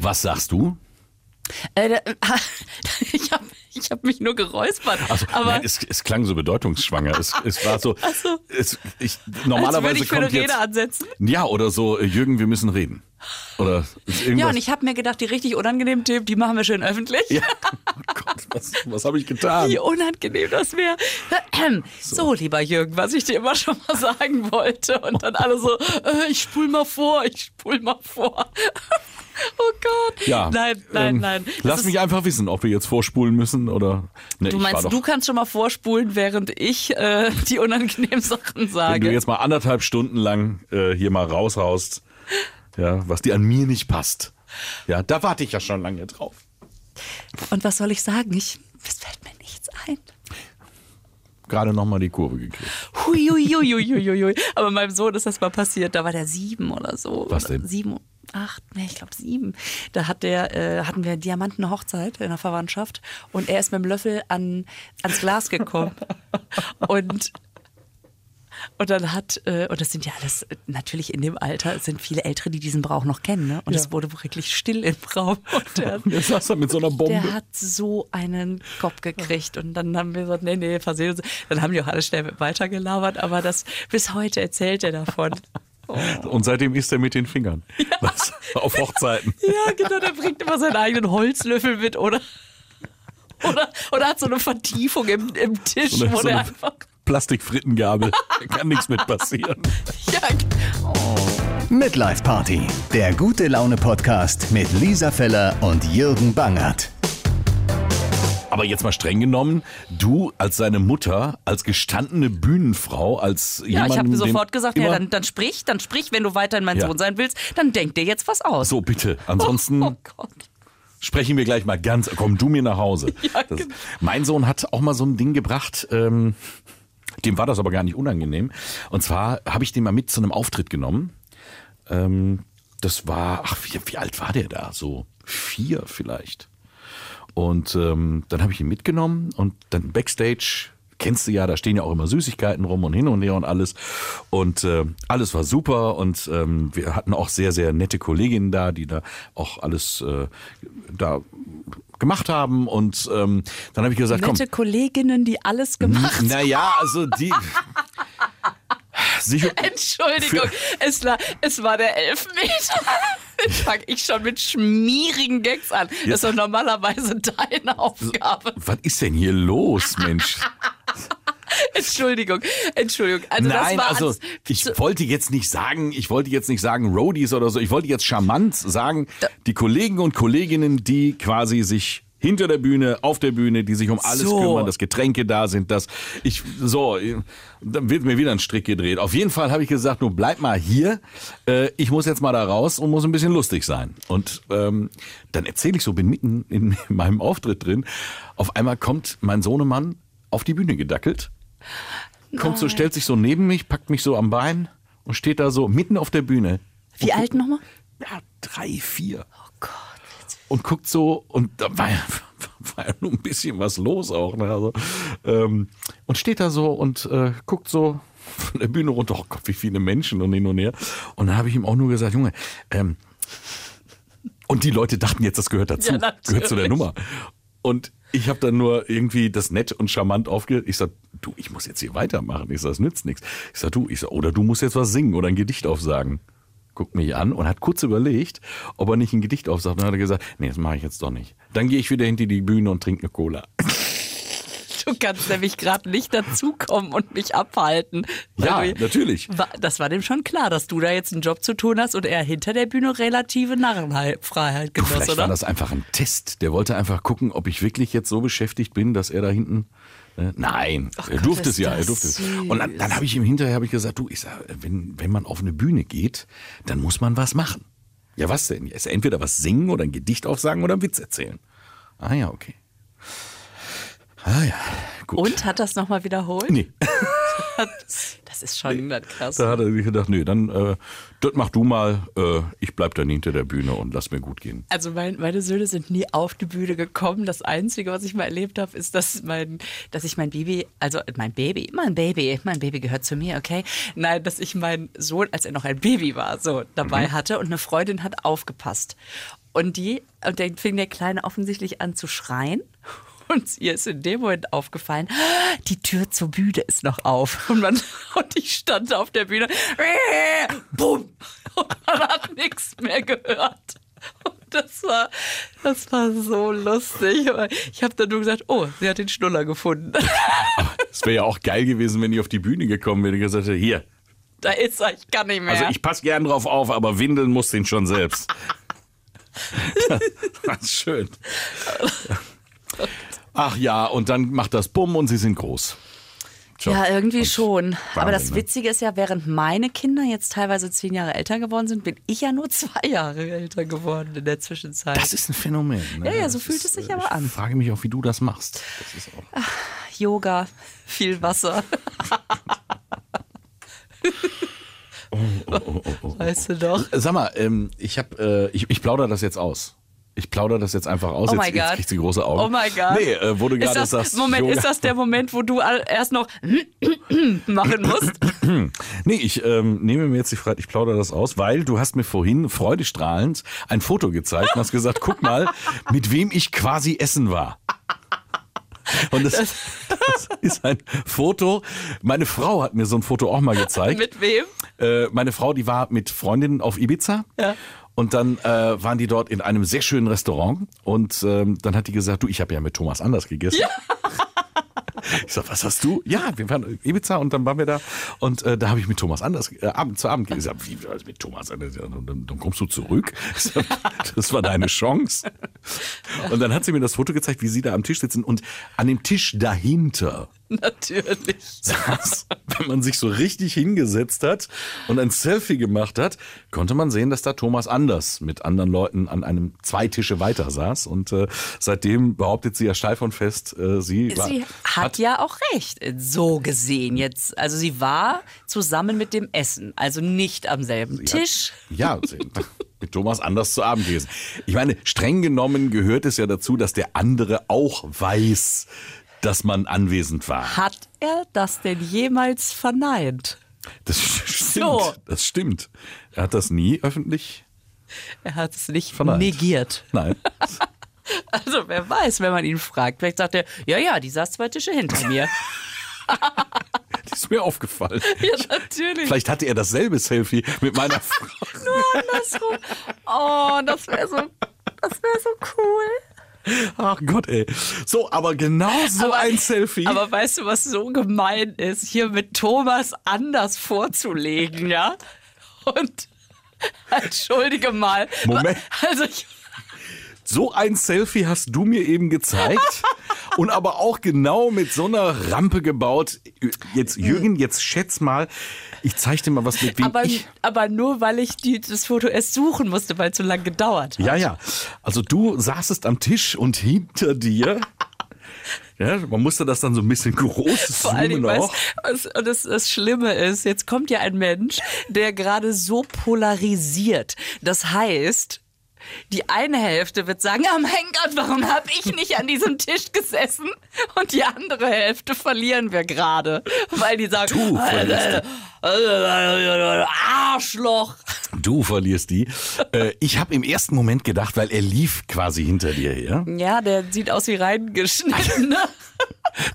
Was sagst du? Äh, da- ich habe ich hab mich nur geräuspert. Also, aber nein, es, es klang so bedeutungsschwanger. Es, es war so. so. Es, ich, normalerweise würde ich für eine kommt jetzt. Rede ansetzen. Ja, oder so, äh, Jürgen, wir müssen reden. Oder. Ja, und ich habe mir gedacht, die richtig unangenehmen Themen, die machen wir schön öffentlich. Ja. Oh Gott, was, was habe ich getan? Wie unangenehm das wäre. So. lieber Jürgen, was ich dir immer schon mal sagen wollte. Und dann alle so, äh, ich spul mal vor, ich spul mal vor. Oh Gott. Ja. Nein, nein, ähm, nein. Lass mich einfach wissen, ob wir jetzt vorspulen müssen oder. Ne, Du meinst, du kannst schon mal vorspulen, während ich äh, die unangenehmen Sachen Wenn du sage. jetzt mal anderthalb Stunden lang äh, hier mal raushaust, ja, was dir an mir nicht passt. Ja, da warte ich ja schon lange drauf. Und was soll ich sagen? Ich, es fällt mir nichts ein. Gerade noch mal die Kurve gekriegt. Hui, hui, hui, hui, hui, hui. Aber meinem Sohn ist das mal passiert. Da war der sieben oder so. Was denn? Sieben, acht, nee, ich glaube sieben. Da hat der, äh, hatten wir Diamanten Hochzeit in der Verwandtschaft und er ist mit dem Löffel an, ans Glas gekommen. und und dann hat, äh, und das sind ja alles, natürlich in dem Alter, es sind viele Ältere, die diesen Brauch noch kennen, ne? Und es wurde wirklich still im Raum. Und der, Jetzt saß er mit so einer Bombe. der hat so einen Kopf gekriegt und dann haben wir gesagt, nee, nee, versehen uns. Dann haben die auch alle schnell weitergelabert, aber das bis heute erzählt er davon. Und seitdem isst er mit den Fingern. Was? Auf Hochzeiten. Ja, genau, der bringt immer seinen eigenen Holzlöffel mit oder oder, oder hat so eine Vertiefung im, im Tisch, So eine, wo so der eine einfach. Plastikfrittengabel. Da kann nichts mit passieren. Ja, Midlife Party, der gute Laune Podcast mit Lisa Feller und Jürgen Bangert. Aber jetzt mal streng genommen, du als seine Mutter, als gestandene Bühnenfrau, als ja jemand, ich habe sofort gesagt, ja, dann, dann sprich, dann sprich, wenn du weiterhin mein Ja. Sohn sein willst, dann denk dir jetzt was aus. So, bitte. Ansonsten Oh Gott. sprechen wir gleich mal ganz. Komm du mir nach Hause. Ja, das, genau. mein Sohn hat auch mal so ein Ding gebracht. Ähm, dem war das aber gar nicht unangenehm. Und zwar habe ich den mal mit zu einem Auftritt genommen. Ähm, das war, ach, wie, wie alt war der da? So vier vielleicht. Und ähm, dann habe ich ihn mitgenommen und dann Backstage, kennst du ja, da stehen ja auch immer Süßigkeiten rum und hin und her und alles. Und äh, alles war super und ähm, wir hatten auch sehr, sehr nette Kolleginnen da, die da auch alles äh, da gemacht haben. Und ähm, dann habe ich gesagt, komm. Nette Kolleginnen, die alles gemacht haben. Naja, also die. sich, Entschuldigung, es war, es war der Elfmeter. Jetzt fange ich schon mit schmierigen Gags an. Das ist doch normalerweise deine Aufgabe. was ist denn hier los, Mensch? Entschuldigung, Entschuldigung. Also das Nein, war also ich wollte jetzt nicht sagen, ich wollte jetzt nicht sagen Roadies oder so, ich wollte jetzt charmant sagen, die Kollegen und Kolleginnen, die quasi sich hinter der Bühne, auf der Bühne, die sich um alles So. kümmern, dass Getränke da sind, dass ich so, dann wird mir wieder ein Strick gedreht. Auf jeden Fall habe ich gesagt, nur bleib mal hier, äh, ich muss jetzt mal da raus und muss ein bisschen lustig sein. Und ähm, dann erzähle ich so, bin mitten in meinem Auftritt drin, auf einmal kommt mein Sohnemann auf die Bühne gedackelt kommt so, stellt sich so neben mich, packt mich so am Bein und steht da so mitten auf der Bühne. Wie alt nochmal? Ja, drei, vier. Oh Gott. Und guckt so, und da war ja, war ja nur ein bisschen was los auch. Ne? Also, ähm, und steht da so und äh, guckt so von der Bühne runter, oh Gott, wie viele Menschen und hin und her. Und dann habe ich ihm auch nur gesagt, Junge, ähm, und die Leute dachten jetzt, das gehört dazu, Ja, gehört zu der Nummer. Und ich habe dann nur irgendwie das nett und charmant aufge... Ich sag, du, ich muss jetzt hier weitermachen. Ich sag, das nützt nichts. Ich sag, du, ich sag, oder du musst jetzt was singen oder ein Gedicht aufsagen. Guckt mich an und hat kurz überlegt, ob er nicht ein Gedicht aufsagt. Dann hat er gesagt, nee, das mache ich jetzt doch nicht. Dann gehe ich wieder hinter die Bühne und trinke eine Cola. Du kannst nämlich gerade nicht dazukommen und mich abhalten. Ja, du- natürlich. Das war dem schon klar, dass du da jetzt einen Job zu tun hast und er hinter der Bühne relative Narrenfreiheit genoss, Vielleicht oder? war das einfach ein Test. Der wollte einfach gucken, ob ich wirklich jetzt so beschäftigt bin, dass er da hinten. äh, Nein, Ach er Gott, durfte es ja, er durfte es. Und dann, dann habe ich ihm hinterher hab ich gesagt, du, ich sag, wenn, wenn man auf eine Bühne geht, dann muss man was machen. Ja, was denn? Ist entweder was singen oder ein Gedicht aufsagen oder einen Witz erzählen. Ah ja, okay. Ah ja, gut. Und hat das nochmal wiederholt? Nee. Das ist schon krass. Da hat er sich gedacht, nee, dann äh, das mach du mal, äh, ich bleib dann hinter der Bühne und lass mir gut gehen. Also mein, meine Söhne sind nie auf die Bühne gekommen. Das Einzige, was ich mal erlebt habe, ist, dass mein, dass ich mein Baby, also mein Baby, mein Baby, mein Baby gehört zu mir, okay? Nein, dass ich meinen Sohn, als er noch ein Baby war, so dabei hatte und eine Freundin hat aufgepasst. Und die, und dann fing der Kleine offensichtlich an zu schreien. Und ihr ist in dem Moment aufgefallen, die Tür zur Bühne ist noch auf. Und, man, und ich stand auf der Bühne, bumm, und man hat nichts mehr gehört. Und das war, das war so lustig. Ich habe dann nur gesagt, oh, sie hat den Schnuller gefunden. Es wäre ja auch geil gewesen, wenn ich auf die Bühne gekommen wäre und gesagt hätte, hier, Da ist er, ich kann nicht mehr. also ich passe gern drauf auf, aber windeln muss den schon selbst. das ist schön. Ach ja, und dann macht das Bumm und sie sind groß. Schon. Ja, irgendwie Und schon. Aber das Wahnsinn, ne? Witzige ist ja, während meine Kinder jetzt teilweise zehn Jahre älter geworden sind, bin ich ja nur zwei Jahre älter geworden in der Zwischenzeit. Das ist ein Phänomen. Ne? Ja, ja, so Das fühlt ist, es sich äh, aber ich an. frage mich auch, wie du das machst. Das ist auch Yoga, viel Wasser. Weißt du doch. Sag mal, ähm, ich hab, äh, ich, ich plaudere das jetzt aus. Ich plaudere das jetzt einfach aus. Oh jetzt, jetzt kriegt sie große Augen. Oh my God. Nee, äh, wo du Ist gerade das, sagst. Moment, Yoga. ist das der Moment, wo du erst noch machen musst? Nee, ich ähm, nehme mir jetzt die Freiheit, ich plaudere das aus, weil du hast mir vorhin freudestrahlend ein Foto gezeigt und hast gesagt, guck mal, mit wem ich quasi essen war. Und das, das ist ein Foto. Meine Frau hat mir so ein Foto auch mal gezeigt. Mit wem? Äh, meine Frau, die war mit Freundinnen auf Ibiza. Ja. Und dann äh, waren die dort in einem sehr schönen Restaurant. Und ähm, dann hat die gesagt, du, ich habe ja mit Thomas Anders gegessen. Ich sag, was hast du? Ja, wir waren in Ibiza und dann waren wir da und äh, da habe ich mit Thomas Anders äh, Abend zu Abend sag, Wie also mit Thomas Anders? Dann, dann kommst du zurück. Sag, Das war deine Chance. Und dann hat sie mir das Foto gezeigt, wie sie da am Tisch sitzen und an dem Tisch dahinter Natürlich. saß, wenn man sich so richtig hingesetzt hat und ein Selfie gemacht hat, konnte man sehen, dass da Thomas Anders mit anderen Leuten an einem zwei Tische weiter saß. Und äh, seitdem behauptet sie ja steif und fest, äh, sie, war, Sie hat, ja auch recht, so gesehen jetzt. Also sie war zusammen mit dem Essen, also nicht am selben Tisch. Ja, sie- mit Thomas Anders zu Abend gegessen. Ich meine, streng genommen gehört es ja dazu, dass der andere auch weiß, dass man anwesend war. Hat er das denn jemals verneint? Das stimmt. So. Das stimmt. Er hat das nie öffentlich. Er hat es nicht Verneint. negiert. Nein. Also wer weiß, wenn man ihn fragt. Vielleicht sagt er, ja, ja, die saß zwei Tische hinter mir. Das ist mir aufgefallen. ja, natürlich. Vielleicht hatte er dasselbe Selfie mit meiner Frau. Andersrum. Oh, das wäre so, das wäre so cool. Ach Gott, ey. So, aber genau so Aber- ein Selfie. Aber weißt du, was so gemein ist, hier mit Thomas anders vorzulegen, ja? Und entschuldige mal. Moment. Also ich, so ein Selfie hast du mir eben gezeigt. Und aber auch genau mit so einer Rampe gebaut. Jetzt, Jürgen, jetzt schätz mal, ich zeig dir mal was mit wem aber, ich. aber nur, weil ich die, das Foto erst suchen musste, weil es so lange gedauert hat. Ja, ja. Also du saßest am Tisch und hinter dir. Ja, man musste das dann so ein bisschen groß Vor allen zoomen Dingen, auch. weißt, und das, das Schlimme ist, jetzt kommt ja ein Mensch, der gerade so polarisiert. Das heißt, die eine Hälfte wird sagen, oh mein Gott, warum habe ich nicht an diesem Tisch gesessen? Und die andere Hälfte verlieren wir gerade, weil die sagen, Du verlierst äh, Arschloch. Du verlierst die. Äh, ich habe im ersten Moment gedacht, weil er lief quasi hinter dir her. Ja, der sieht aus wie reingeschnitten.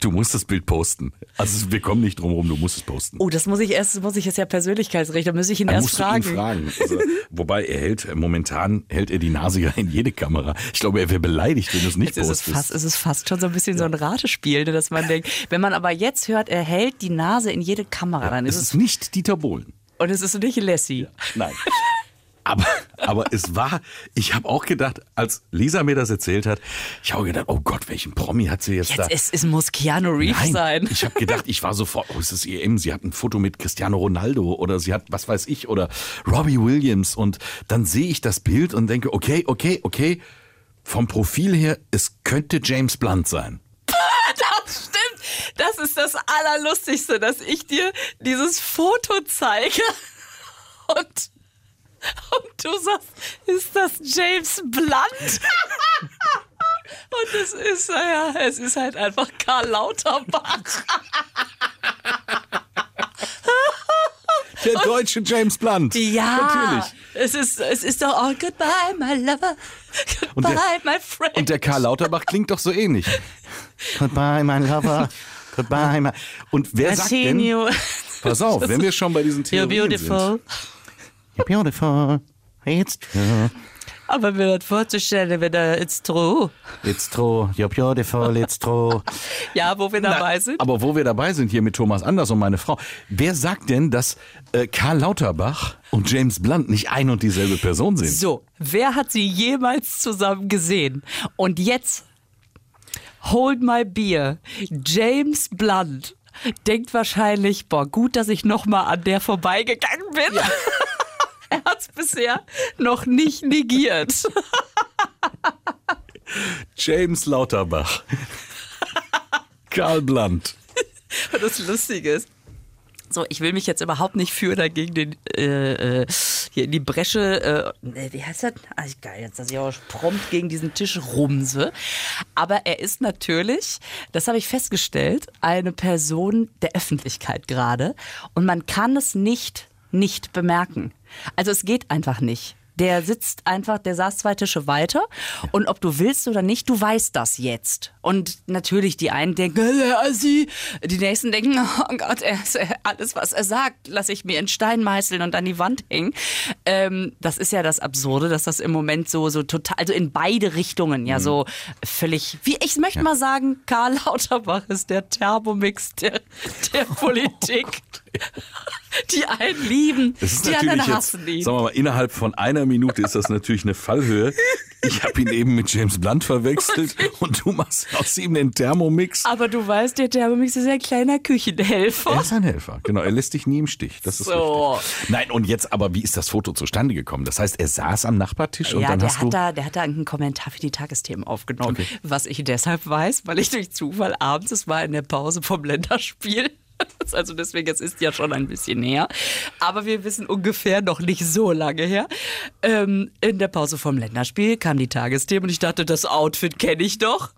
Du musst das Bild posten. Also wir kommen nicht drum rum, du musst es posten. Oh, das muss ich erst, muss ich jetzt ja Persönlichkeitsrecht, da muss ich ihn Dann erst musst fragen. du ihn fragen. Also, wobei er hält, äh, momentan hält er die Nase ja in jede Kamera. Ich glaube, er wäre beleidigt, wenn du es nicht Jetzt ist es, postest. fast, es ist fast schon so ein bisschen so ein Ratespiel, ne, dass man denkt, wenn man aber jetzt hört, er hält die Nase in jede Kamera, dann ist es es, ist nicht Dieter Bohlen. und es ist nicht Lassie. Nein. Aber, aber es war, ich habe auch gedacht, als Lisa mir das erzählt hat, ich habe gedacht, oh Gott, welchen Promi hat sie jetzt, da? Jetzt, es, es muss Keanu Reeves Nein, sein. ich habe gedacht, ich war sofort, oh, ist das EM? Sie hat ein Foto mit Cristiano Ronaldo oder sie hat, was weiß ich, oder Robbie Williams. Und dann sehe ich das Bild und denke, okay, okay, okay, vom Profil her, es könnte James Blunt sein. Das stimmt. Das ist das Allerlustigste, dass ich dir dieses Foto zeige und du sagst, ist das James Blunt? Und es ist, naja, es ist halt einfach Karl Lauterbach. Der deutsche James Blunt. Ja. Natürlich. Es ist, es ist doch all goodbye, my lover. Und Goodbye, der- my friend. Und der Karl Lauterbach klingt doch so ähnlich. Goodbye, mein Lover. Goodbye, mein... Und wer I sagt denn... you. Pass auf, wenn wir schon bei diesen You're Theorien beautiful. sind. You're beautiful. It's true. Aber mir das vorzustellen, wenn da it's true. It's true. You're beautiful. It's true. Ja, wo wir dabei sind. Aber wo wir dabei sind hier mit Thomas Anders und meine Frau, wer sagt denn, dass äh, Karl Lauterbach und James Blunt nicht ein und dieselbe Person sind? So, wer hat sie jemals zusammen gesehen? Und jetzt, hold my beer. James Blunt denkt wahrscheinlich, boah, gut, dass ich noch mal an der vorbeigegangen bin. er hat es bisher noch nicht negiert. James Lauterbach. Karl Blunt. Und das Lustige ist, so, ich will mich jetzt überhaupt nicht für oder gegen den äh, äh, hier in die Bresche, äh, nee, wie heißt das? Ah, geil, jetzt, dass ich auch prompt gegen diesen Tisch rumse. Aber er ist natürlich, das habe ich festgestellt, eine Person der Öffentlichkeit gerade. Und man kann es nicht, nicht bemerken. Also es geht einfach nicht. Der sitzt einfach, der saß zwei Tische weiter und ob du willst oder nicht, du weißt das jetzt. Und natürlich die einen denken, äh, Assi, die nächsten denken, oh Gott, er, er, alles was er sagt, lasse ich mir in Stein meißeln und an die Wand hängen. Ähm, das ist ja das Absurde, dass das im Moment so so total, also in beide Richtungen ja so völlig, wie ich möchte mal sagen, Karl Lauterbach ist der Thermomix der, der Politik. Die einen lieben, Das ist die anderen natürlich jetzt, hassen ihn. sagen wir mal, innerhalb von einer Minute ist das natürlich eine Fallhöhe. Ich habe ihn eben mit James Blunt verwechselt und du machst aus ihm den Thermomix. Aber du weißt, der Thermomix ist ein kleiner Küchenhelfer. Er ist ein Helfer, genau. Er lässt dich nie im Stich. Das ist So. richtig. Nein, und jetzt aber, wie ist das Foto zustande gekommen? Das heißt, er saß am Nachbartisch und Ja, dann der hast du. hat, da, der hat da einen Kommentar für die Tagesthemen aufgenommen. Was ich deshalb weiß, weil ich durch Zufall abends, es war in der Pause vom Länderspiel. Also deswegen, es ist ja schon ein bisschen her. Aber wir wissen ungefähr noch nicht so lange her. Ähm, in der Pause vom Länderspiel kam die Tagesthemen und ich dachte, das Outfit kenne ich doch.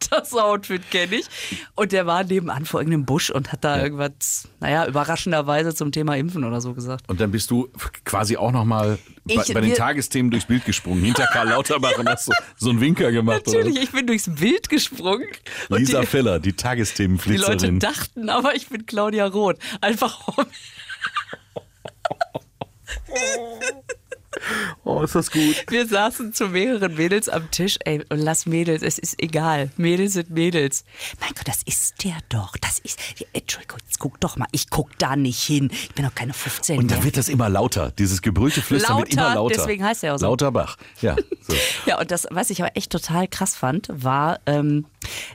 Das Outfit kenne ich. Und der war nebenan vor irgendeinem Busch und hat da irgendwas, naja, überraschenderweise zum Thema Impfen oder so gesagt. und dann bist du quasi auch nochmal bei, bei den Tagesthemen durchs Bild gesprungen, hinter Karl Lauterbach und hast so, so einen Winker gemacht. Natürlich, ich bin durchs Bild gesprungen. Oder? Lisa die, Feller, die Die Leute Tagesthemenflitzerin. dachten aber, ich bin Claudia Roth. Einfach um. Oh, ist das gut. Wir saßen zu mehreren Mädels am Tisch. Ey, und lass Mädels, es ist egal. Mädels sind Mädels. Mein Gott, das ist der doch. Das ist. Entschuldigung, jetzt guck doch mal. Ich guck da nicht hin. Ich bin doch keine 15 Und mehr. dann wird das immer lauter. Dieses gebrüllte Flüstern wird Lauter, immer lauter. deswegen heißt er auch so. Lauterbach. Ja. So. Ja, und das, was ich aber echt total krass fand, war, ähm,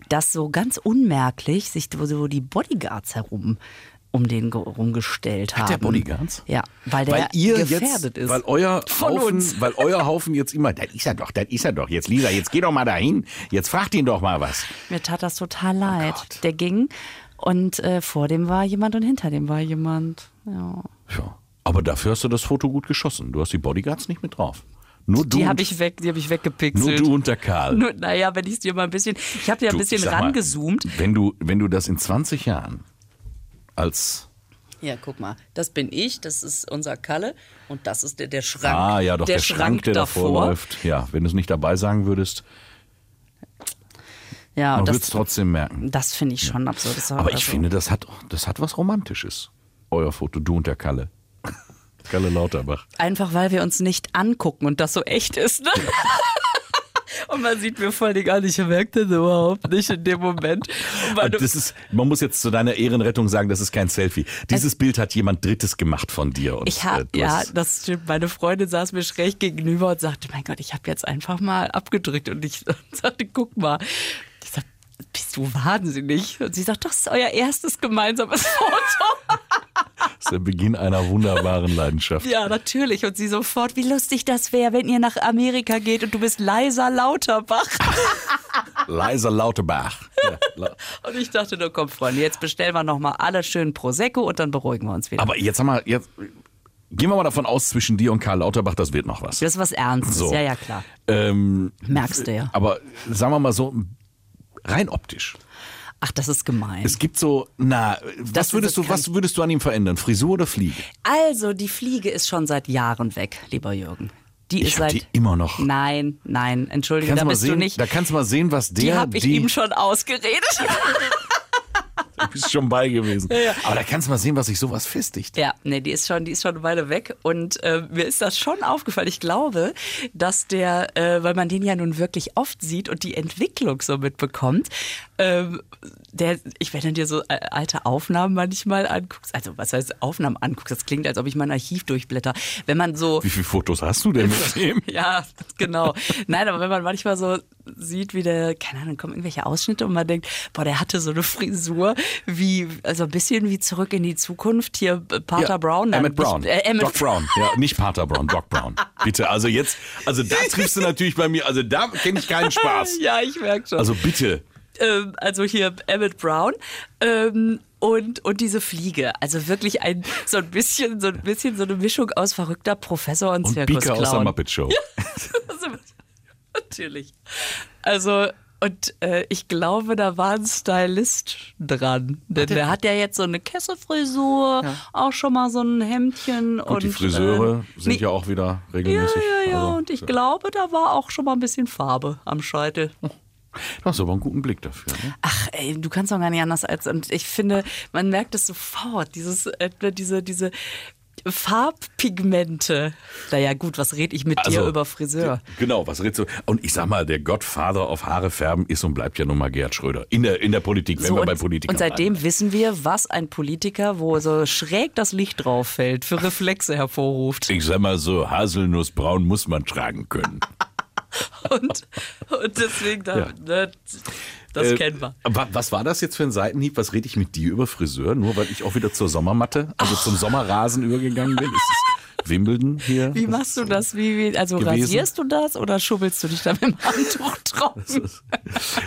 dass so ganz unmerklich sich so die Bodyguards herum um den ge- rumgestellt haben. der Bodyguards? Ja, weil der weil ihr gefährdet jetzt, ist. weil euer Von Haufen, uns. weil euer Haufen jetzt immer, das ist er doch, das ist er doch. Jetzt Lisa, jetzt geh doch mal dahin. Jetzt fragt ihn doch mal was. Mir tat das total leid. Oh der ging und äh, vor dem war jemand und hinter dem war jemand. Ja. Ja. Aber dafür hast du das Foto gut geschossen. Du hast die Bodyguards nicht mit drauf. Nur du. Die habe ich weg, die habe ich nur weggepixelt. du und der Karl. Nur, naja, wenn ich es dir mal ein bisschen, ich habe dir ein bisschen sag mal, rangezoomt. Wenn du, wenn du das in 20 Jahren als Ja, guck mal, das bin ich, das ist unser Kalle und das ist der, der Schrank. Ah, ja, doch, der, Schrank, der davor davor. läuft. Ja, wenn du es nicht dabei sagen würdest, Ja, man würde es trotzdem merken. das finde ich schon absurd. Das war Aber ich also- finde, das hat, das hat was Romantisches. Euer Foto, du und der Kalle. Kalle Lauterbach. Einfach weil wir uns nicht angucken und das so echt ist, ne? Und man sieht mir voll die gar nicht, ich merke das überhaupt nicht in dem Moment. Und Das ist, man muss jetzt zu deiner Ehrenrettung sagen, das ist kein Selfie. Dieses Bild hat jemand Drittes gemacht von dir. Und, Ich äh, habe, du ja, das stimmt. Meine Freundin saß mir schräg gegenüber und sagte, mein Gott, ich habe jetzt einfach mal abgedrückt und ich sagte, guck mal. Ich sag, bist du wahnsinnig? Und sie sagt, das ist euer erstes gemeinsames Foto. Das ist der Beginn einer wunderbaren Leidenschaft. ja, natürlich. Und sie sofort, wie lustig das wäre, wenn ihr nach Amerika geht und du bist Leiser Lauterbach. Leiser Lauterbach. Ja, la- Und ich dachte, nur komm, Freunde, jetzt bestellen wir nochmal alle schön Prosecco und dann beruhigen wir uns wieder. Aber jetzt sag mal, jetzt gehen wir mal davon aus, zwischen dir und Karl Lauterbach, das wird noch was. das ist was Ernstes. So. Ja, ja, klar. Ähm, Merkst du ja. aber sagen wir mal so, rein optisch. Ach, das ist gemein. Es gibt so, na, Das was würdest du, was würdest du an ihm verändern? Frisur oder Fliege? Also, die Fliege ist schon seit Jahren weg, lieber Jürgen. Die Ich ist seit. die immer noch. Nein, nein, entschuldige, Kannst da du bist du sehen, nicht. Da kannst du mal sehen, was der, die habe ich die, ihm schon ausgeredet. bist schon bei gewesen. Aber da kannst du mal sehen, was sich sowas festigt. Ja, nee, die ist schon, die ist schon eine Weile weg und äh, mir ist das schon aufgefallen. Ich glaube, dass der, äh, weil man den ja nun wirklich oft sieht und die Entwicklung so mitbekommt, ähm, der, ich wenn du dir so äh, alte Aufnahmen manchmal anguckst, also was heißt Aufnahmen anguckst, das klingt, als ob ich mein Archiv durchblätter. Wenn man so Wie viele Fotos hast du denn mit dem? ja, genau. Nein, aber wenn man manchmal so sieht, wie der, keine Ahnung, kommen irgendwelche Ausschnitte und man denkt, boah, der hatte so eine Frisur wie, also ein bisschen wie zurück in die Zukunft. Hier äh, Pater Ja, Brown. Emmett Brown. Äh, Emmett Doc Brown. Ja, nicht Pater Brown, Doc Brown. Bitte, also jetzt, also da triffst du natürlich bei mir, also da kenne ich keinen Spaß. Ja, ich merke schon. Also bitte. ähm, also hier Emmett Brown. Ähm, und, und diese Fliege, also wirklich ein so ein bisschen so ein bisschen so eine Mischung aus verrückter Professor und, Und Zirkusclown. Beaker aus der Muppet Show. Also, Natürlich. Also, und äh, ich glaube, da war ein Stylist dran. Denn der hat ja jetzt so eine Kesselfrisur, auch schon mal so ein Hemdchen. Und, und die Friseure äh, sind nee, ja auch wieder Ja, regelmäßig. ja, ja. Also, und ich glaube, da war auch schon mal ein bisschen Farbe am Scheitel. Du hast aber einen guten Blick dafür. Ne? Ach, ey, du kannst doch gar nicht anders als. Und ich finde, man merkt es sofort, dieses, äh, diese, diese Farbpigmente. Naja, gut, was rede ich mit dir Also, über Friseur? Genau, was redest du? Und ich sag mal, der Godfather auf Haare färben ist und bleibt ja nun mal Gerhard Schröder. In der, in der Politik, wenn So, wir bei Politikern und seitem bleiben. wissen wir, was ein Politiker, wo so schräg das Licht drauf fällt, für Reflexe hervorruft. Ich sag mal so, Haselnussbraun muss man tragen können. Und, und deswegen, da, Ja. ne, das Äh, kennen wir. wa- Was war das jetzt für ein Seitenhieb? Was rede ich mit dir über Friseur? Nur weil ich auch wieder zur Sommermatte, also zum Sommerrasen übergegangen bin? Ist es Wimbledon hier? Wie machst du das? Wie, wie, also gewesen. rasierst du das oder schubbelst du dich da mit dem Handtuch drauf?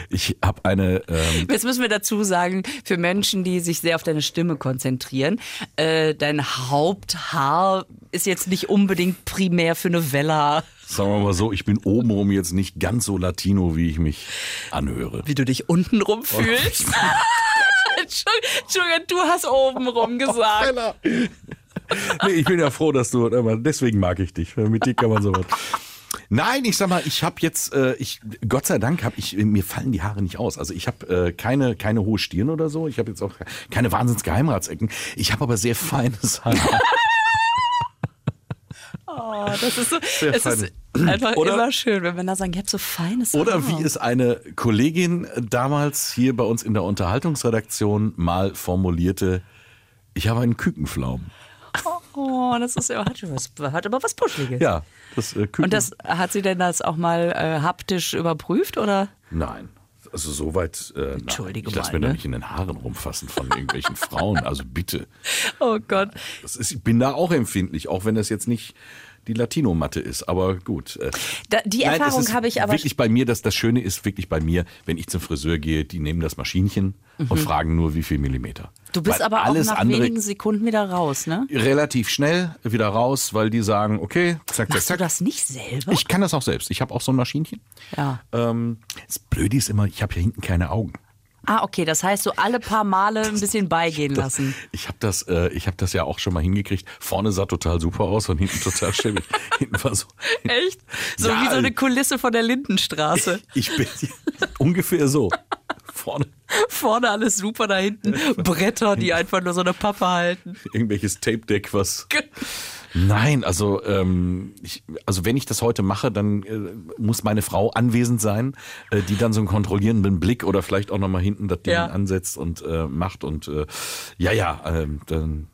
Ich habe eine, ähm, Jetzt müssen wir dazu sagen, für Menschen, die sich sehr auf deine Stimme konzentrieren, äh, dein Haupthaar ist jetzt nicht unbedingt primär für eine Vella, sagen wir mal so, ich bin obenrum jetzt nicht ganz so Latino, wie ich mich anhöre. wie du dich untenrum fühlst. Entschuldigung, du hast obenrum gesagt. Nee, ich bin ja froh, dass du, aber deswegen mag ich dich. Mit dir kann man sowas. Nein, ich sag mal, ich habe jetzt, äh, ich, Gott sei Dank habe ich, mir fallen die Haare nicht aus. Also ich habe äh, keine, keine hohe Stirn oder so. Ich habe jetzt auch keine wahnsinns Geheimratsecken. Ich habe aber sehr feines Haar. Oh, das ist so, Sehr es ist fein. einfach Oder- immer schön, wenn Männer sagen, ihr habt so feines Haar. Oder wie es eine Kollegin damals hier bei uns in der Unterhaltungsredaktion mal formulierte, ich habe einen Kükenflaum. Oh, das ist ja, hat, was, hat aber was Puschliges. Ja, das äh, Küken. Und das, hat sie denn das auch mal äh, haptisch überprüft oder? Nein. Also soweit, äh. Entschuldige ich lasse mir da ne? nicht in den Haaren rumfassen von irgendwelchen Frauen. Also bitte. Oh Gott. Das ist, ich bin da auch empfindlich, auch wenn das jetzt nicht die Latino-Matte ist. Aber gut. äh, Da, die nein, Erfahrung habe ich aber. Wirklich bei mir, das, das Schöne ist wirklich bei mir, wenn ich zum Friseur gehe, die nehmen das Maschinchen und fragen nur, wie viel Millimeter. Mhm. Du bist Weil aber auch nach wenigen Sekunden wieder raus, ne? relativ schnell wieder raus, weil die sagen, okay, zack, zack, Machst du zack. das nicht selber? Ich kann das auch selbst. Ich habe auch so ein Maschinchen. ja. Ähm, das Blöde ist immer, ich habe hier hinten keine Augen. Ah, okay, das heißt, so alle paar Male ein bisschen beigehen lassen. Ich habe das, äh, ich habe das ja auch schon mal hingekriegt. Vorne sah total super aus und hinten total schäbig. hinten war so. Echt? So Ja, wie so eine Kulisse von der Lindenstraße. Ich bin ungefähr so. Vorne Vorne alles super, da hinten Bretter, die einfach nur so eine Pappe halten. irgendwelches Tape-Deck, was. Nein, also, ähm, ich, also wenn ich das heute mache, dann äh, muss meine Frau anwesend sein, äh, die dann so einen kontrollierenden Blick oder vielleicht auch nochmal hinten das Ding Ja. ansetzt und äh, macht und äh, ja, ja, ähm, dann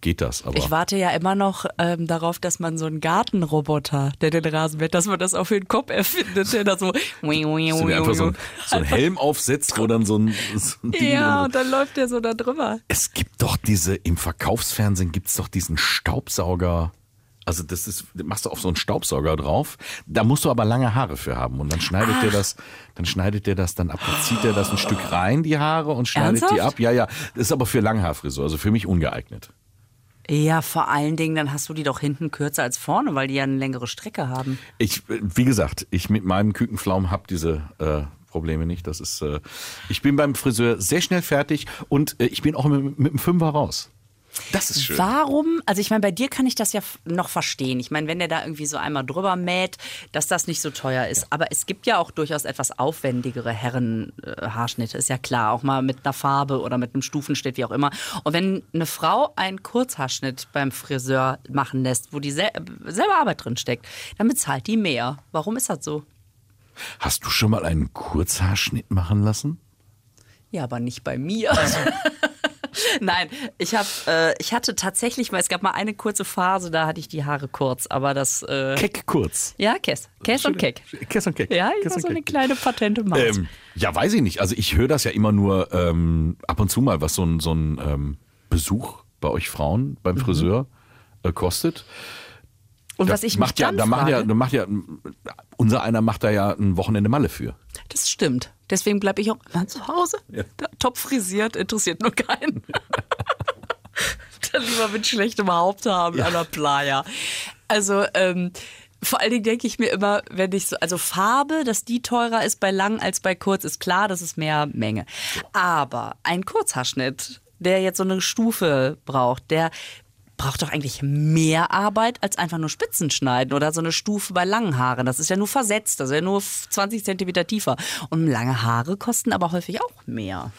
geht das. Aber Ich warte ja immer noch ähm, darauf, dass man so einen Gartenroboter, der den Rasen mäht, dass man das auf den Kopf erfindet, der da so. einfach so, ein, so einen Helm aufsetzt, wo dann so ein, so ein Ding Ja, und dann läuft der so da drüber. Es gibt doch diese, im Verkaufsfernsehen gibt es doch diesen Staubsauger. Also das ist, machst du auf so einen Staubsauger drauf. Da musst du aber lange Haare für haben. Und dann schneidet der das, dann schneidet der das dann ab. Dann zieht der das ein Stück rein, die Haare, und schneidet die Ernsthaft? ab. Ja, ja. Das ist aber für Langhaarfrisur, also für mich ungeeignet. Ja, vor allen Dingen, dann hast du die doch hinten kürzer als vorne, weil die ja eine längere Strecke haben. Ich, äh, wie gesagt, ich mit meinem Kükenflaum habe diese äh, Probleme nicht. Das ist, äh, ich bin beim Friseur sehr schnell fertig und äh, ich bin auch mit, mit dem Fünfer raus. Das ist schön. Warum? Also ich meine, bei dir kann ich das ja noch verstehen. Ich meine, wenn der da irgendwie so einmal drüber mäht, dass das nicht so teuer ist. Aber es gibt ja auch durchaus etwas aufwendigere Herrenhaarschnitte, ist ja klar. Auch mal mit einer Farbe oder mit einem Stufenschnitt, wie auch immer. Und wenn eine Frau einen Kurzhaarschnitt beim Friseur machen lässt, wo die sel selber Arbeit drin steckt, dann bezahlt die mehr. Warum ist das so? Hast du schon mal einen Kurzhaarschnitt machen lassen? Ja, aber nicht bei mir. Nein, ich habe, äh, ich hatte tatsächlich mal, es gab mal eine kurze Phase, da hatte ich die Haare kurz, aber das, äh, Keck kurz. ja, Kess, Kess und Keck. Kess und Keck. Ja, ich Kess war so eine kleine patente Maus. Ähm, ja, weiß ich nicht. Also ich höre das ja immer nur ähm, ab und zu mal, was so ein, so ein ähm, Besuch bei euch Frauen beim Mhm. Friseur äh, kostet. Und Da was ich mich macht ja, dann da macht ja, da macht ja, unser einer macht da ja ein Wochenende Malle für. das stimmt. Deswegen bleibe ich auch immer zu Hause. Ja. Top frisiert, interessiert nur keinen. dann lieber mit schlechtem Haupt haben an der Playa. Also, ähm, vor allen Dingen denke ich mir immer, wenn ich so, also Farbe, dass die teurer ist bei lang als bei kurz, ist klar, das ist mehr Menge. Aber ein Kurzhaarschnitt, der jetzt so eine Stufe braucht, der braucht doch eigentlich mehr Arbeit als einfach nur Spitzen schneiden oder so eine Stufe bei langen Haaren. Das ist ja nur versetzt, das ist ja nur 20 Zentimeter tiefer. Und lange Haare kosten aber häufig auch mehr.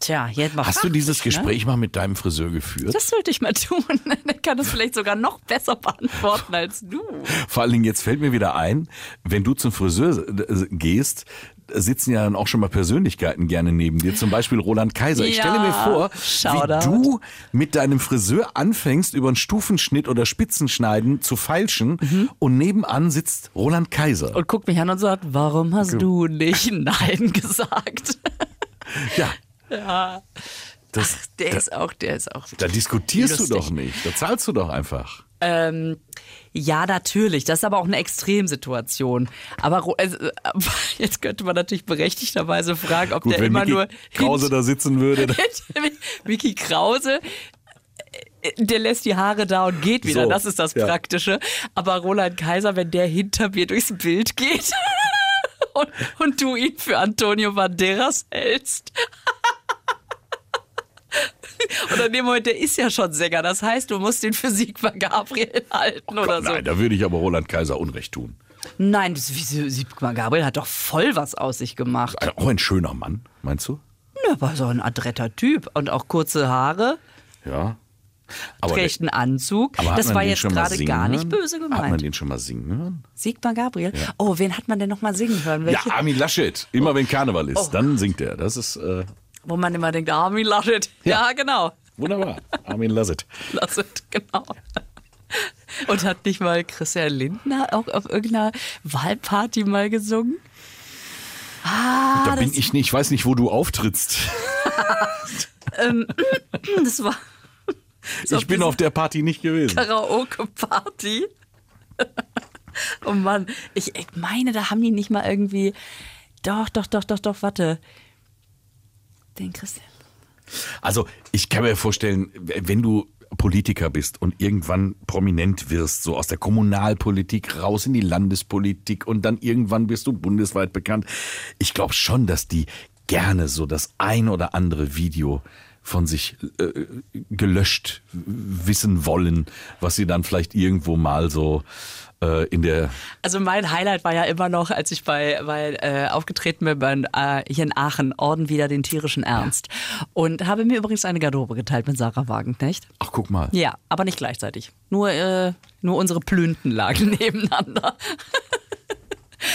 Tja, jetzt mal Hast du dieses ne? Gespräch mal mit deinem Friseur geführt? Das sollte ich mal tun. Der kann das vielleicht sogar noch besser beantworten als du. Vor allen Dingen, jetzt fällt mir wieder ein, wenn du zum Friseur gehst, sitzen ja dann auch schon mal Persönlichkeiten gerne neben dir, zum Beispiel Roland Kaiser. Ich Ja, stelle mir vor, wie du mit deinem Friseur anfängst, über einen Stufenschnitt oder Spitzenschneiden zu feilschen und nebenan sitzt Roland Kaiser. Und guckt mich an und sagt, warum hast du nicht Nein gesagt? ja, Ja. das, Ach, der ist auch, der ist auch. da diskutierst lustig. du doch nicht, da zahlst du doch einfach. Ähm, ja, natürlich. Das ist aber auch eine Extremsituation. Aber also, äh, jetzt könnte man natürlich berechtigterweise fragen, ob Gut, der immer Mickey nur Krause da sitzen würde, Mickey Krause, äh, der lässt die Haare da und geht wieder. So, das ist das ja. Praktische. Aber Roland Kaiser, wenn der hinter mir durchs Bild geht und, und du ihn für Antonio Banderas hältst. Und in dem Moment, der ist ja schon Sänger. Das heißt, du musst ihn für Sigmar Gabriel halten oder so. Nein, da würde ich aber Roland Kaiser Unrecht tun. Nein, das, Sigmar Gabriel hat doch voll was aus sich gemacht. Auch ein schöner Mann, meinst du? Er war so ein adretter Typ. Und auch kurze Haare, Ja. Aber trägt einen Anzug. Aber Das war den jetzt gerade gar nicht böse Hat man gemeint. den schon mal singen hören? Sigmar Gabriel? Oh, wen hat man denn noch mal singen hören? Welche? Ja, Armin Laschet. Immer wenn Karneval ist, Oh. dann singt er. Das ist äh, Wo man immer denkt, Armin Laschet. Ja, genau. wunderbar. Armin Laschet. Laschet, genau. Und hat nicht mal Christian Lindner auch auf irgendeiner Wahlparty mal gesungen? Ah, da bin das- ich nicht, ich weiß nicht, wo du auftrittst. Das war Ich bin auf der Party nicht gewesen. Karaoke-Party. oh Mann, ich, ich meine, da haben die nicht mal irgendwie. Doch, doch, doch, doch, doch, warte. Den Christian. Also, ich kann mir vorstellen, wenn du Politiker bist und irgendwann prominent wirst, so aus der Kommunalpolitik raus in die Landespolitik und dann irgendwann wirst du bundesweit bekannt. Ich glaube schon, dass die gerne so das ein oder andere Video von sich äh, gelöscht wissen wollen, was sie dann vielleicht irgendwo mal so äh, in der Also mein Highlight war ja immer noch, als ich bei, bei äh, aufgetreten bin bei, äh, hier in Aachen, Orden wieder den tierischen Ernst. Und habe mir übrigens eine Garderobe geteilt mit Sarah Wagenknecht. Ach, guck mal. Ja, aber nicht gleichzeitig. Nur, äh, nur unsere Plünten lagen nebeneinander.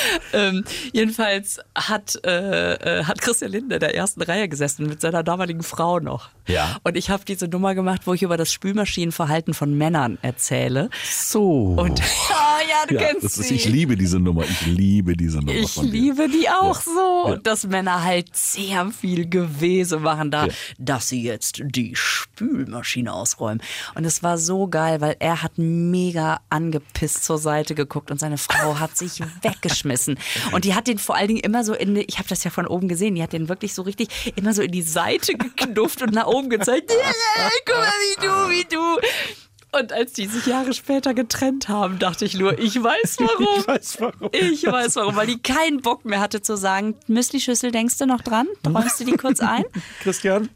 ähm, jedenfalls hat, äh, äh, hat Christian Lindner in der ersten Reihe gesessen mit seiner damaligen Frau noch. Ja. Und ich habe diese Nummer gemacht, wo ich über das Spülmaschinenverhalten von Männern erzähle. So. Und ja, ja, du ja, kennst das ist, sie. ich liebe diese Nummer. Ich liebe diese Nummer. Ich liebe die auch Ja. so. Ja. Und dass Männer halt sehr viel Gewese machen da, dass sie jetzt die Spülmaschine ausräumen. Und es war so geil, weil er hat mega angepisst zur Seite geguckt und seine Frau hat sich weggeschmissen. Und die hat den vor allen Dingen immer so in, die- ich habe das ja von oben gesehen, die hat den wirklich so richtig immer so in die Seite geknufft und nach oben gezeigt. Guck mal, wie du, wie du. Und als die sich Jahre später getrennt haben, dachte ich nur, ich weiß warum. Ich weiß warum. Ich weiß warum, weil die keinen Bock mehr hatte zu sagen, Müsli-Schüssel, denkst du noch dran? Räumst du die kurz ein? Christian?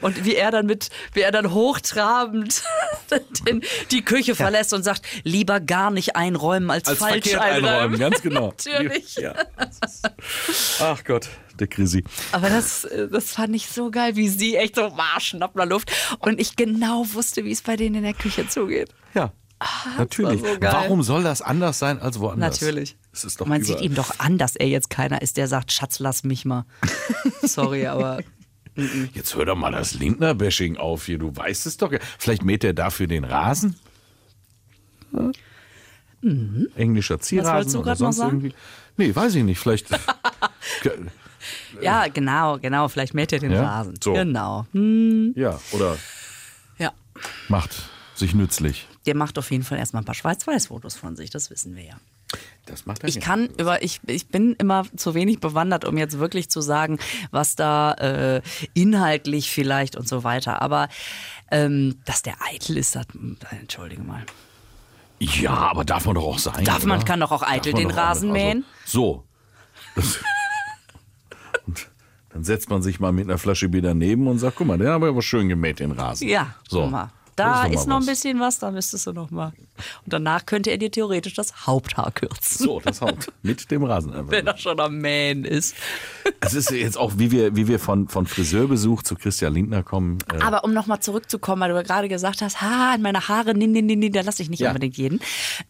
Und wie er dann mit, wie er dann hochtrabend den, die Küche verlässt und sagt, lieber gar nicht einräumen als, Als falsch einräumen. einräumen, ganz genau. Natürlich. Ja. Ach Gott, der Chrissy. Aber das, das fand ich so geil, wie sie echt so war, schnappler Luft. Und ich genau wusste, wie es bei denen in der Küche zugeht. Ja. Natürlich. Ah, so. Warum soll das anders sein als woanders? Natürlich. Man überall. sieht ihm doch an, dass er jetzt keiner ist, der sagt, Schatz, lass mich mal. Sorry, aber Jetzt hör doch mal das Lindner-Bashing auf hier. Du weißt es doch. Vielleicht mäht er dafür den Rasen? Ja? Englischer Zierrasen Mhm. wolltest du oder grad noch sonst sagen? irgendwie. Nee, weiß ich nicht. Vielleicht. ja, genau, genau. Vielleicht mäht er den Ja? Rasen. So. Genau. ja, oder Ja. macht sich nützlich. Der macht auf jeden Fall erstmal ein paar Schwarz-Weiß-Fotos von sich, das wissen wir ja. Das macht er Ich kann über, ich, ich bin immer zu wenig bewandert, um jetzt wirklich zu sagen, was da äh, inhaltlich vielleicht und so weiter. Aber ähm, dass der eitel ist, das, entschuldige mal. Ja, aber darf man doch auch sein. Darf man- oder? kann doch auch eitel Darf den doch auch- Rasen mähen? so. Das- dann setzt man sich mal mit einer Flasche Bier daneben und sagt, guck mal, der hat aber schön gemäht, den Rasen. Ja, so. guck mal. Da doch mal ist noch ein bisschen was, da müsstest du noch mal. Und danach könnte er dir theoretisch das Haupthaar kürzen, So, das Haut. Mit dem Rasen. wenn er schon am Mähen ist. Es ist jetzt auch, wie wir, wie wir von, von Friseurbesuch zu Christian Lindner kommen. Äh, Aber um nochmal zurückzukommen, weil du ja gerade gesagt hast, ha, in meine Haare, nee, nee, nee, nee, da lasse ich nicht Ja. unbedingt jeden.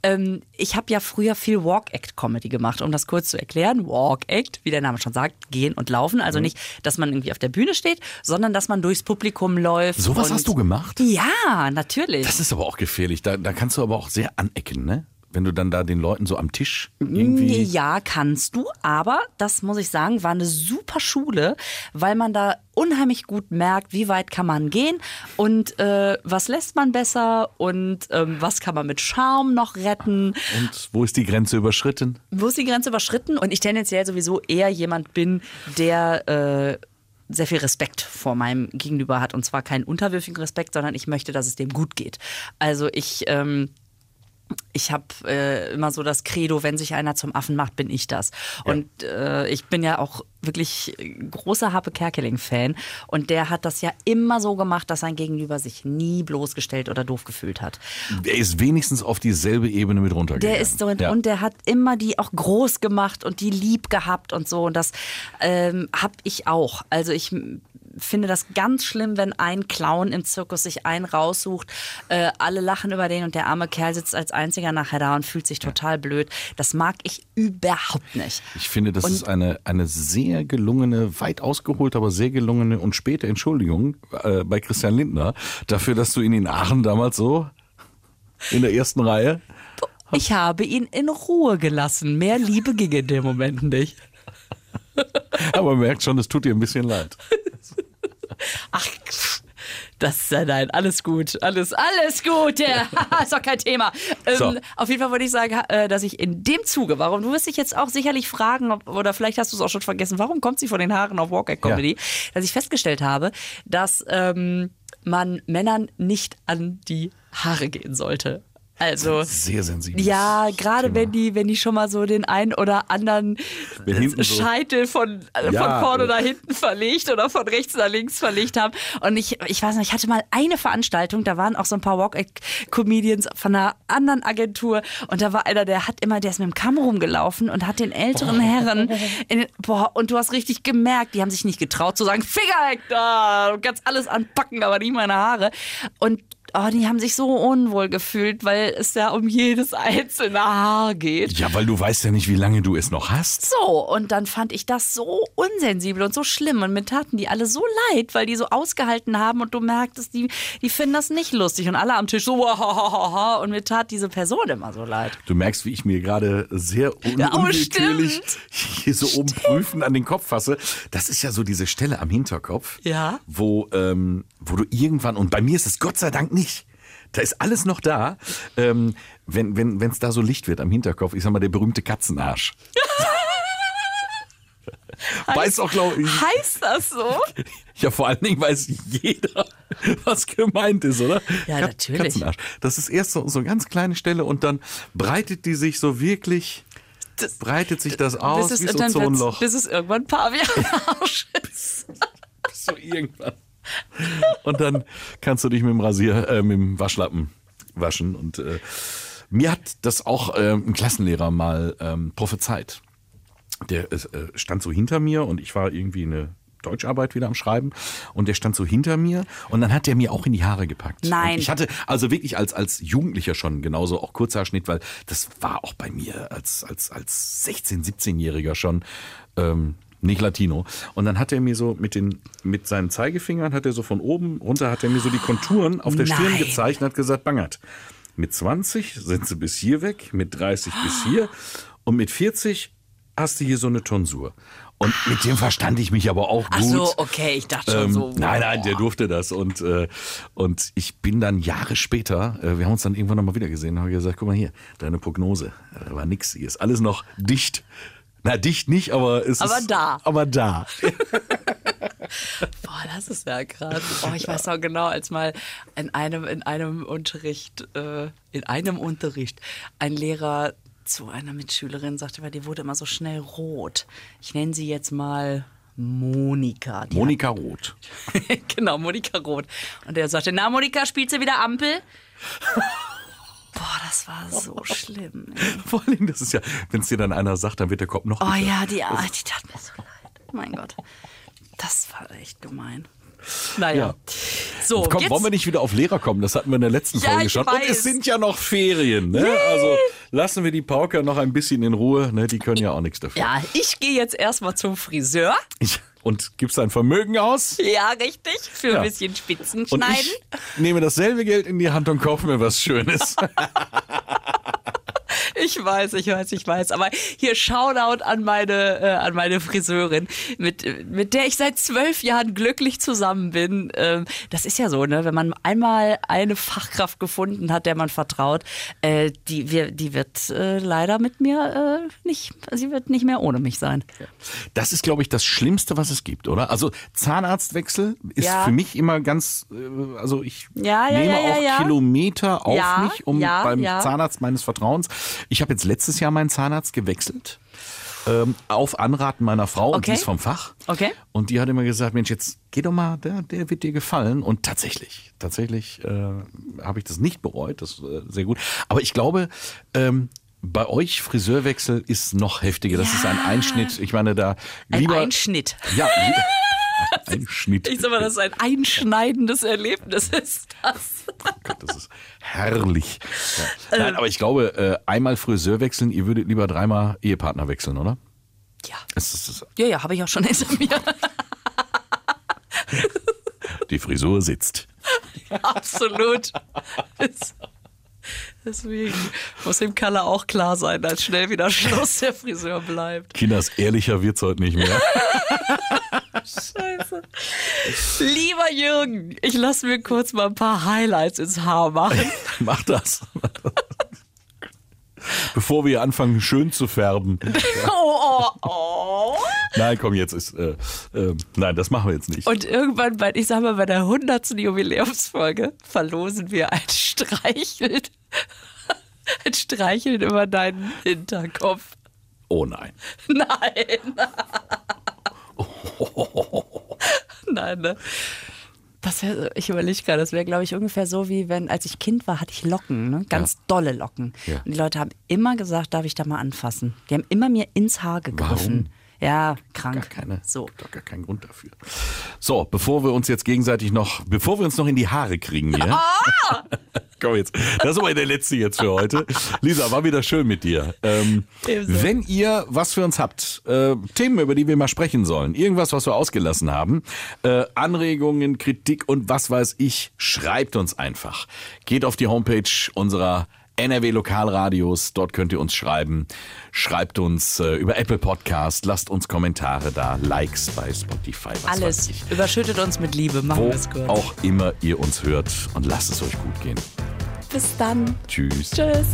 Ähm, ich habe ja früher viel Walk-Act-Comedy gemacht, um das kurz zu erklären. Walk-Act, wie der Name schon sagt, gehen und laufen. Also nicht, dass man irgendwie auf der Bühne steht, sondern dass man durchs Publikum läuft. Sowas hast du gemacht? Ja, natürlich. Das ist aber auch gefährlich. Da, da kannst du aber auch sehr anecken, ne? Wenn du dann da den Leuten so am Tisch irgendwie. Ja, kannst du, aber das muss ich sagen, war eine super Schule, weil man da unheimlich gut merkt, wie weit kann man gehen und äh, was lässt man besser und ähm, was kann man mit Charme noch retten. Und wo ist die Grenze überschritten? Wo ist die Grenze überschritten? Und ich tendenziell sowieso eher jemand bin, der äh, sehr viel Respekt vor meinem Gegenüber hat. Und zwar keinen unterwürfigen Respekt, sondern ich möchte, dass es dem gut geht. Also ich. Ähm, ich habe äh, immer so das Credo, wenn sich einer zum Affen macht, bin ich das. Und äh, ich bin ja auch wirklich großer Happe Kerkeling-Fan. Und der hat das ja immer so gemacht, dass sein Gegenüber sich nie bloßgestellt oder doof gefühlt hat. Der ist wenigstens auf dieselbe Ebene mit runtergegangen. Der ist so, ja. und der hat immer die auch groß gemacht und die lieb gehabt und so. Und das ähm, hab ich auch. Also ich finde das ganz schlimm, wenn ein Clown im Zirkus sich einen raussucht, äh, alle lachen über den und der arme Kerl sitzt als einziger nachher da und fühlt sich total blöd. Das mag ich überhaupt nicht. Ich finde, das Und- ist eine, eine sehr gelungene, weit ausgeholt, aber sehr gelungene und späte Entschuldigung äh, bei Christian Lindner dafür, dass du ihn in Aachen damals so in der ersten Reihe. Ich habe ihn in Ruhe gelassen. Mehr Liebe ging in dem Moment nicht. Aber merkt schon, es tut dir ein bisschen leid. Das ist ja nein, alles gut, alles, alles gut, ja, ist doch kein Thema. Ähm, So. Auf jeden Fall wollte ich sagen, äh, dass ich in dem Zuge, warum, du wirst dich jetzt auch sicherlich fragen, ob, oder vielleicht hast du es auch schon vergessen, warum kommt sie von den Haaren auf Walk Comedy, dass ich festgestellt habe, dass ähm, man Männern nicht an die Haare gehen sollte. Also Sehr sensibel. ja, gerade wenn die, wenn die schon mal so den einen oder anderen Scheitel von, äh, Ja. von vorne nach hinten verlegt oder von rechts nach links verlegt haben. Und ich, ich weiß nicht, ich hatte mal eine Veranstaltung, da waren auch so ein paar Walk-Comedians von einer anderen Agentur und da war einer, der hat immer, der ist mit dem Kamm rumgelaufen und hat den älteren Herren, in den, boah, und du hast richtig gemerkt, die haben sich nicht getraut zu sagen, Finger weg da, du kannst alles anpacken, aber nicht meine Haare. Und Oh, die haben sich so unwohl gefühlt, weil es ja um jedes einzelne Haar geht. Ja, weil du weißt ja nicht, wie lange du es noch hast. So, und dann fand ich das so unsensibel und so schlimm. Und mir taten die alle so leid, weil die so ausgehalten haben und du merktest, die, die finden das nicht lustig. Und alle am Tisch so, wahahaha. Und mir tat diese Person immer so leid. Du merkst, wie ich mir gerade sehr un Ja, oh, hier so oben prüfen an den Kopf fasse. Das ist ja so diese Stelle am Hinterkopf, Ja. wo, ähm, wo du irgendwann, und bei mir ist es Gott sei Dank nicht, da ist alles noch da, ähm, wenn wenn wenn, da so Licht wird am Hinterkopf, ich sag mal, der berühmte Katzenarsch. Weiß auch, glaube ich. Heißt das so? Ja, vor allen Dingen weiß jeder, was gemeint ist, oder? Ja, Kat- natürlich. Katzenarsch. Das ist erst so, so eine ganz kleine Stelle und dann breitet die sich so wirklich, Das- breitet sich das aus bis wie es, so wird's- Zonenloch. bis es irgendwann Pavian-Arsch ist. so irgendwann. Und dann kannst du dich mit dem Rasier, äh, mit dem Waschlappen waschen. Und äh, mir hat das auch äh, ein Klassenlehrer mal ähm, prophezeit. Der äh, stand so hinter mir und ich war irgendwie eine Deutscharbeit wieder am Schreiben und der stand so hinter mir und dann hat der mir auch in die Haare gepackt. Nein. Und ich hatte also wirklich als, als Jugendlicher schon genauso auch Kurzhaarschnitt, weil das war auch bei mir als, als, als 16-, 17-Jähriger schon ähm, nicht Latino. Und dann hat er mir so mit den, mit seinen Zeigefingern hat er so von oben runter hat er mir so die Konturen auf der Stirn Nein. gezeigt und hat gesagt, Bangert. Mit 20 sind sie bis hier weg, mit 30 bis hier und mit 40 hast du hier so eine Tonsur. Und mit dem verstand ich mich aber auch gut. Ach so, okay, ich dachte schon Ähm, so. Nein, nein, der durfte das. Und, äh, und ich bin dann Jahre später, äh, wir haben uns dann irgendwann nochmal wieder gesehen, habe gesagt, guck mal hier, deine Prognose, da war nix, hier ist alles noch dicht. Na, dicht nicht, aber es Aber ist... da. Aber da. Boah, das ist ja krass. Oh, ich weiß noch genau, als mal in einem, in einem Unterricht, äh, in einem Unterricht, ein Lehrer zu einer Mitschülerin sagte, weil die wurde immer so schnell rot. Ich nenne sie jetzt mal Monika. Die Monika Roth. hat, genau, Monika Roth. Und er sagte, na Monika, spielst du wieder Ampel? Boah, das war so schlimm. ey. Vor allen Dingen, das ist ja, wenn es dir dann einer sagt, dann wird der Kopf noch Oh dicker. ja, die, ah, die tat mir so leid. Mein Gott. Das war echt gemein. Naja. Ja. So, Komm, jetzt, wollen wir nicht wieder auf Lehrer kommen? Das hatten wir in der letzten Ja, Folge schon. Und es sind ja noch Ferien, ne? Also lassen wir die Pauker noch ein bisschen in Ruhe, ne? Die können ja auch nichts dafür. Ja, ich gehe jetzt erstmal zum Friseur. Ich, und gibst dein Vermögen aus? Ja, richtig. Für Ja. ein bisschen Spitzen Und ich nehme dasselbe Geld in die Hand und kaufe mir was Schönes. Ich weiß, ich weiß, ich weiß. Aber hier Shoutout an meine, äh, an meine Friseurin, mit, mit der ich seit zwölf Jahren glücklich zusammen bin. Ähm, das ist ja so, ne? Wenn man einmal eine Fachkraft gefunden hat, der man vertraut, äh, die, wir, die wird äh, leider mit mir äh, nicht, sie wird nicht mehr ohne mich sein. Das ist, glaube ich, das Schlimmste, was es gibt, oder? Also Zahnarztwechsel ist Ja. für mich immer ganz, äh, also ich Ja, ja, nehme auch. Kilometer auf mich, um beim. Zahnarzt meines Vertrauens. Ich habe jetzt letztes Jahr meinen Zahnarzt gewechselt. Ähm, auf Anraten meiner Frau und Okay. die ist vom Fach. Okay. Und die hat immer gesagt, Mensch, jetzt geh doch mal, der, der wird dir gefallen. Und tatsächlich, tatsächlich äh, habe ich das nicht bereut, das ist äh, sehr gut. Aber ich glaube, ähm, bei euch Friseurwechsel ist noch heftiger. Das Ja. ist ein Einschnitt. Ich meine, da Ein lieber Einschnitt. ja, li- ein Schnitt. Ich sag mal, dass es ein einschneidendes Erlebnis ist. Das. Gott, das ist herrlich. Ja. Nein, aber ich glaube, äh, einmal Friseur wechseln, ihr würdet lieber dreimal Ehepartner wechseln, oder? Ja. Es ist, es ist, Ja, ja, habe ich auch schon hinter mir. die Frisur sitzt. Absolut. Deswegen muss dem Kalle auch klar sein, dass schnell wieder Schluss der Friseur bleibt. Kinders, ehrlicher wird's heute nicht mehr. Scheiße. Lieber Jürgen, ich lasse mir kurz mal ein paar Highlights ins Haar machen. Mach das. Bevor wir anfangen, schön zu färben. Oh, oh, oh. Nein, komm, jetzt ist. Äh, äh, nein, das machen wir jetzt nicht. Und irgendwann, bei, ich sag mal, bei der 100. Jubiläumsfolge verlosen wir ein Streicheln. Ein Streicheln über deinen Hinterkopf. oh nein. Nein. Nein, ne? Das wär, ich überlege gerade, das wäre, glaube ich, ungefähr so, wie wenn, als ich Kind war, hatte ich Locken, ne? ganz dolle Locken. Ja. Und die Leute haben immer gesagt, darf ich da mal anfassen? Die haben immer mir ins Haar gegriffen. Ja, krank. Gar keine, So. Doch gar keinen Grund dafür. So, bevor wir uns jetzt gegenseitig noch, bevor wir uns noch in die Haare kriegen hier. Ah! Komm jetzt. Das ist aber der letzte jetzt für heute. Lisa, war wieder schön mit dir. Ähm, wenn ihr was für uns habt, äh, Themen, über die wir mal sprechen sollen, irgendwas, was wir ausgelassen haben, äh, Anregungen, Kritik und was weiß ich, schreibt uns einfach. Geht auf die Homepage unserer NRW Lokalradios, dort könnt ihr uns schreiben. Schreibt uns äh, über Apple Podcast, lasst uns Kommentare da, Likes bei Spotify, Alles. Überschüttet uns mit Liebe. Machen wir es gut. auch immer ihr uns hört und lasst es euch gut gehen. Bis dann. Tschüss. Tschüss.